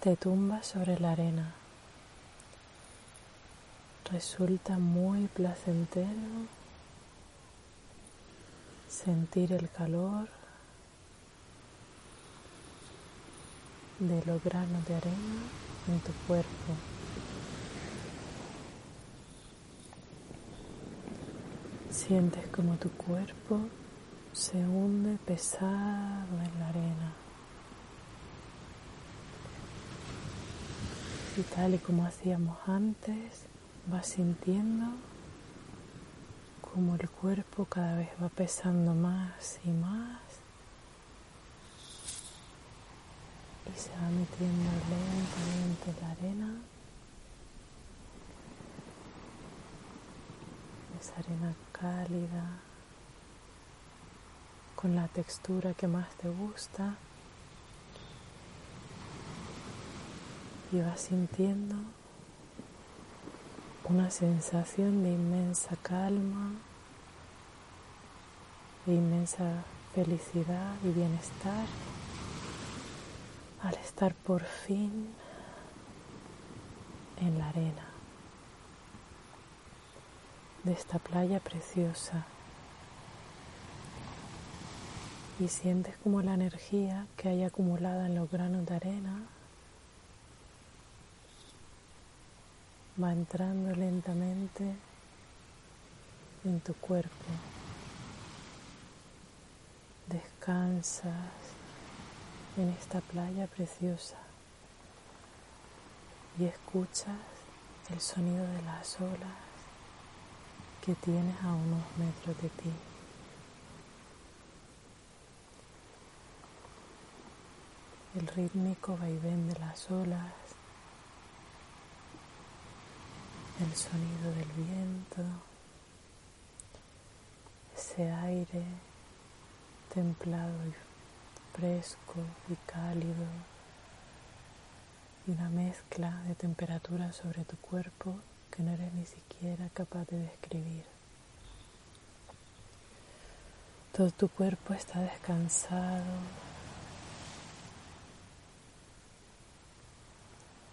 Te tumbas sobre la arena. Resulta muy placentero sentir el calor de los granos de arena en tu cuerpo. Sientes como tu cuerpo se hunde pesado en la arena. Y tal y como hacíamos antes, vas sintiendo como el cuerpo cada vez va pesando más y más y se va metiendo lentamente la arena. Esa arena cálida con la textura que más te gusta. Y vas sintiendo una sensación de inmensa calma, de inmensa felicidad y bienestar. Al estar por fin en la arena de esta playa preciosa y sientes como la energía que hay acumulada en los granos de arena va entrando lentamente en tu cuerpo. Descansas en esta playa preciosa y escuchas el sonido de las olas que tienes a unos metros de ti. El rítmico vaivén de las olas, el sonido del viento, ese aire templado y fresco y cálido y una mezcla de temperatura sobre tu cuerpo que no eres ni siquiera capaz de describir. Todo tu cuerpo está descansado,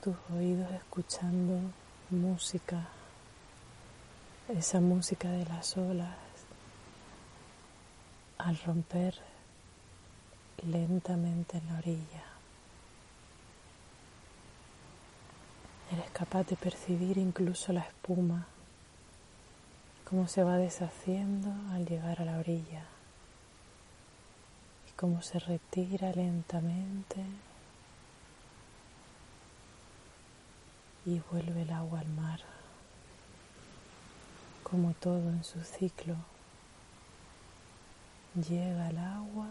tus oídos escuchando música, esa música de las olas al romper lentamente en la orilla. Eres capaz de percibir incluso la espuma, cómo se va deshaciendo al llegar a la orilla y cómo se retira lentamente y vuelve el agua al mar, como todo en su ciclo. Llega el agua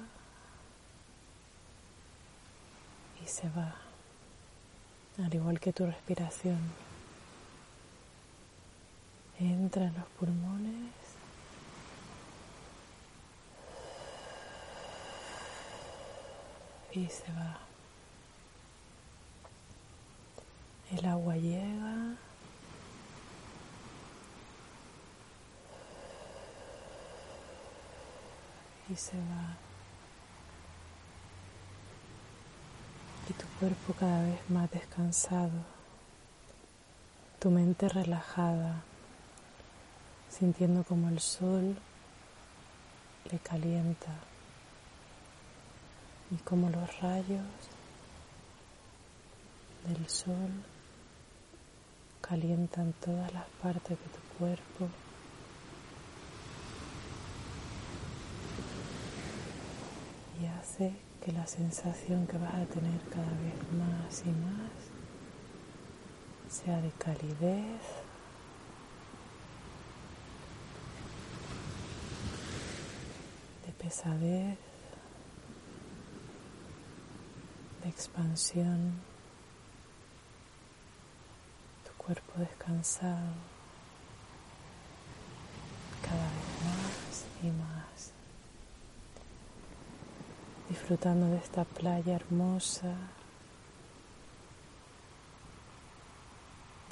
y se va, al igual que tu respiración. Entra en los pulmones y se va. El agua llega. Y se va. Y tu cuerpo cada vez más descansado. Tu mente relajada. Sintiendo como el sol le calienta. Y como los rayos del sol calientan todas las partes de tu cuerpo. Y hace que la sensación que vas a tener cada vez más y más sea de calidez, de pesadez, de expansión, tu cuerpo descansado. Cada vez más y más, disfrutando de esta playa hermosa,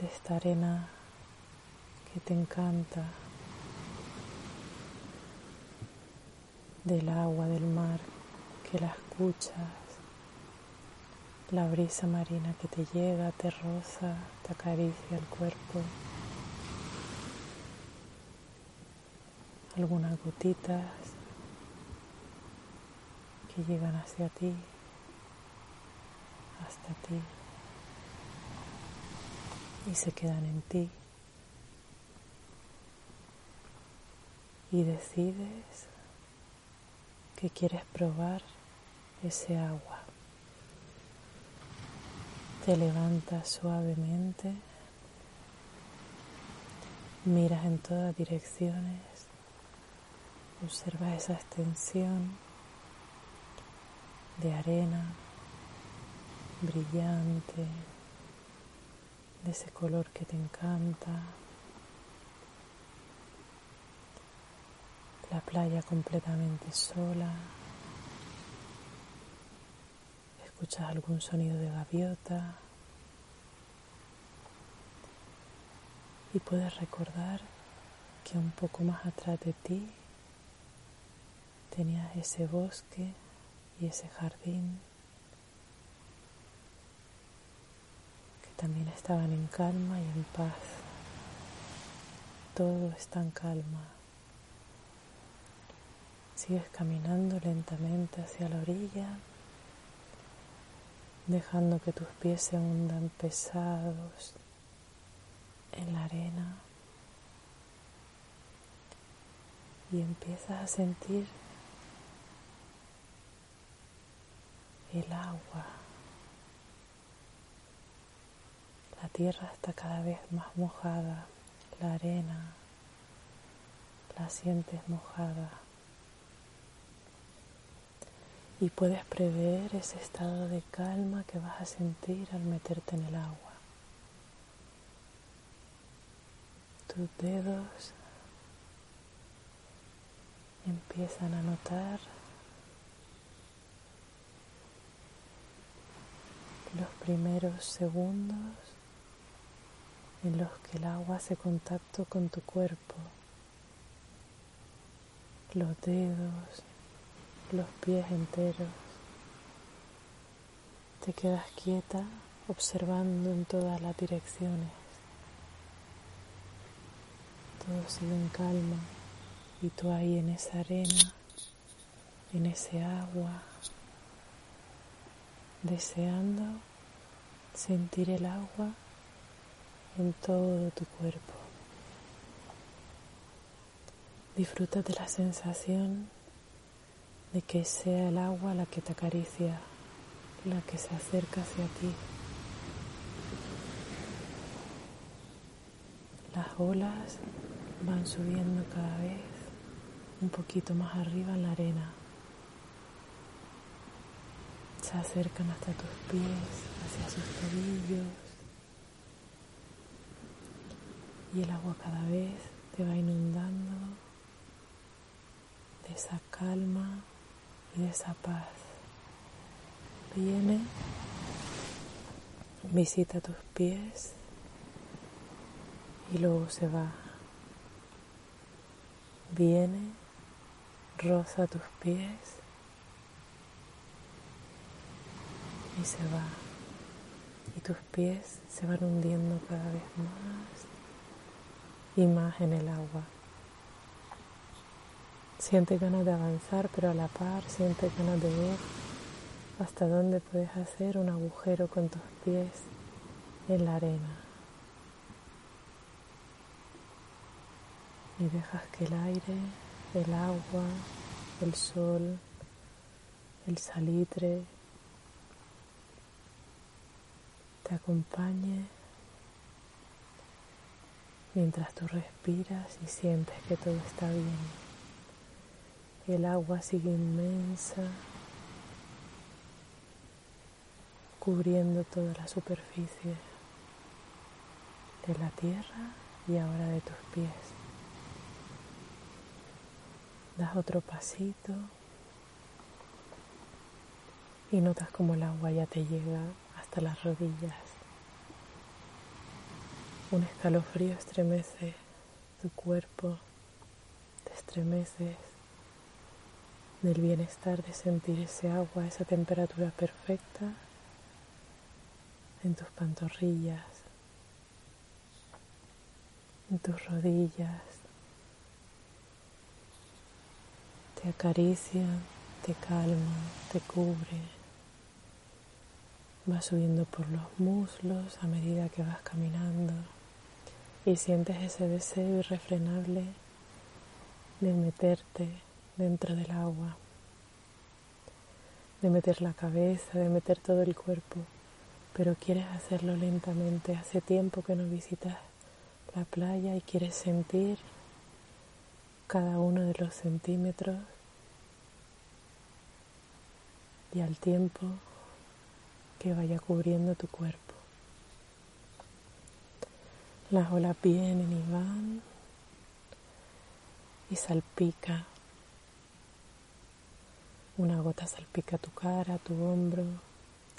de esta arena que te encanta. del agua del mar que la escuchas, la brisa marina que te llega, te roza, te acaricia el cuerpo, algunas gotitas que llegan hacia ti, hasta ti y se quedan en ti. Y decides que quieres probar ese agua. Te levantas suavemente, miras en todas direcciones, observa esa extensión de arena brillante, de ese color que te encanta. la playa completamente sola. Escuchas algún sonido de gaviota y puedes recordar que un poco más atrás de ti tenías ese bosque y ese jardín que también estaban en calma y en paz. Todo está en calma. Sigues caminando lentamente hacia la orilla, dejando que tus pies se hundan pesados en la arena y empiezas a sentir el agua. La tierra está cada vez más mojada, la arena la sientes mojada y puedes prever ese estado de calma que vas a sentir al meterte en el agua. Tus dedos empiezan a notar los primeros segundos en los que el agua hace contacto con tu cuerpo, los dedos, los pies enteros. Te quedas quieta observando en todas las direcciones. Todo sigue en calma y tú ahí en esa arena, en ese agua, deseando sentir el agua en todo tu cuerpo. Disfruta de la sensación de que sea el agua la que te acaricia, la que se acerca hacia ti. Las olas van subiendo cada vez un poquito más arriba en la arena. Se acercan hasta tus pies, hacia sus tobillos. Y el agua cada vez te va inundando de esa calma y esa paz. Viene, visita tus pies y luego se va. Viene, roza tus pies y se va. Y tus pies se van hundiendo cada vez más y más en el agua. Siente ganas de avanzar, pero a la par siente ganas de ver hasta dónde puedes hacer un agujero con tus pies en la arena. Y dejas que el aire, el agua, el sol, el salitre te acompañe mientras tú respiras y sientes que todo está bien El agua sigue inmensa, cubriendo toda la superficie de la tierra y ahora de tus pies. Das otro pasito y notas como el agua ya te llega hasta las rodillas. Un escalofrío estremece tu cuerpo, te estremeces del bienestar de sentir ese agua, esa temperatura perfecta en tus pantorrillas, en tus rodillas. Te acaricia, te calma, te cubre. Va subiendo por los muslos a medida que vas caminando y sientes ese deseo irrefrenable de meterte dentro del agua, de meter la cabeza, de meter todo el cuerpo, pero quieres hacerlo lentamente. Hace tiempo que no visitas la playa y quieres sentir cada uno de los centímetros y al tiempo que vaya cubriendo tu cuerpo. Las olas vienen y van y salpica. Una gota salpica tu cara, tu hombro,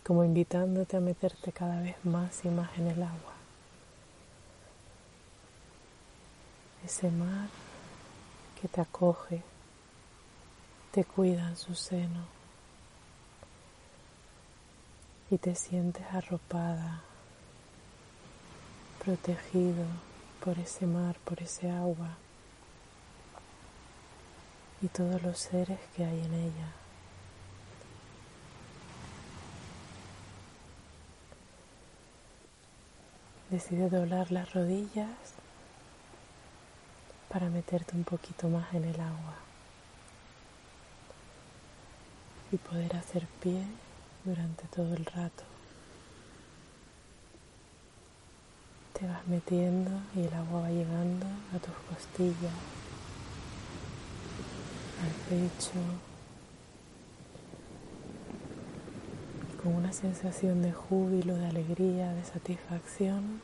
como invitándote a meterte cada vez más y más en el agua. Ese mar que te acoge, te cuida en su seno y te sientes arropada protegido por ese mar, por ese agua y todos los seres que hay en ella. Decide doblar las rodillas para meterte un poquito más en el agua y poder hacer pie durante todo el rato. te vas metiendo y el agua va llegando a tus costillas, al pecho, con una sensación de júbilo, de alegría, de satisfacción,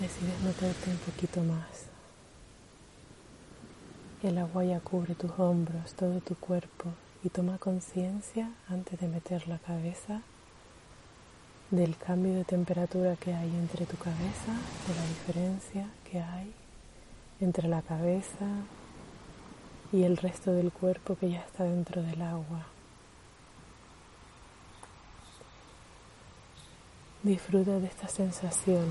decides meterte un poquito más. El agua ya cubre tus hombros, todo tu cuerpo y toma conciencia antes de meter la cabeza del cambio de temperatura que hay entre tu cabeza, de la diferencia que hay entre la cabeza y el resto del cuerpo que ya está dentro del agua. Disfruta de esta sensación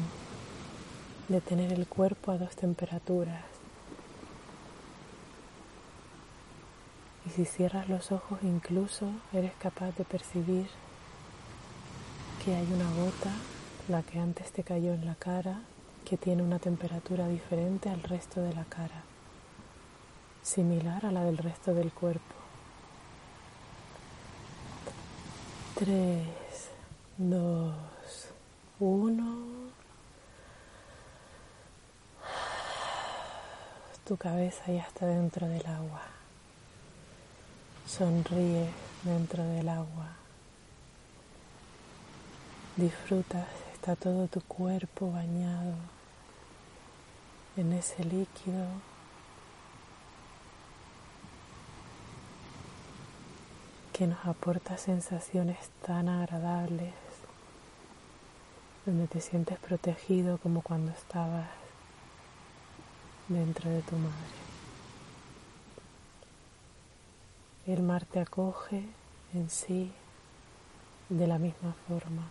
de tener el cuerpo a dos temperaturas. Y si cierras los ojos incluso eres capaz de percibir que hay una gota, la que antes te cayó en la cara, que tiene una temperatura diferente al resto de la cara, similar a la del resto del cuerpo. 3, 2, 1. Tu cabeza ya está dentro del agua. Sonríe dentro del agua. Disfrutas, está todo tu cuerpo bañado en ese líquido. Que nos aporta sensaciones tan agradables, donde te sientes protegido como cuando estabas dentro de tu madre. El mar te acoge en sí de la misma forma.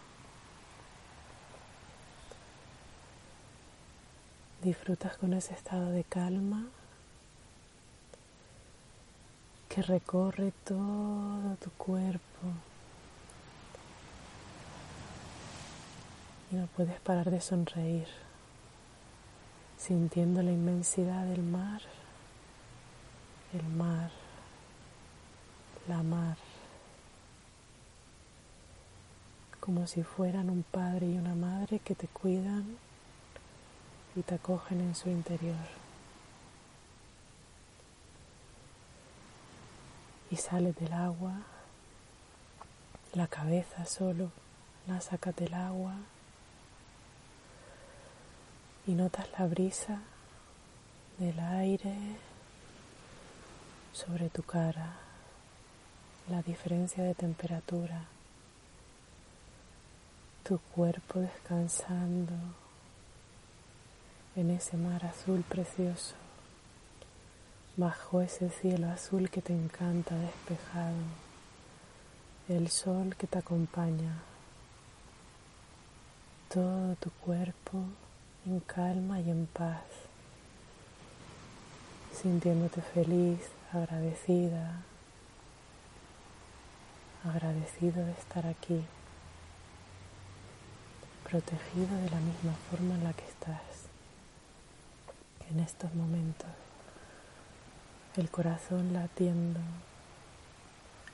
Disfrutas con ese estado de calma que recorre todo tu cuerpo y no puedes parar de sonreír, sintiendo la inmensidad del mar, el mar, la mar, como si fueran un padre y una madre que te cuidan y te acogen en su interior. Y sales del agua, la cabeza solo la sacas del agua. Y notas la brisa del aire sobre tu cara, la diferencia de temperatura, tu cuerpo descansando en ese mar azul precioso, bajo ese cielo azul que te encanta despejado, el sol que te acompaña, todo tu cuerpo en calma y en paz sintiéndote feliz, agradecida, agradecido de estar aquí, protegido de la misma forma en la que estás en estos momentos, el corazón latiendo,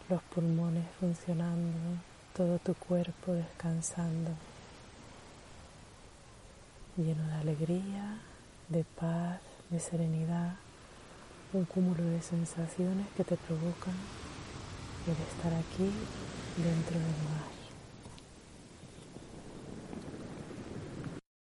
los pulmones funcionando, todo tu cuerpo descansando, lleno de alegría, de paz, de serenidad un cúmulo de sensaciones que te provocan el estar aquí dentro del mar.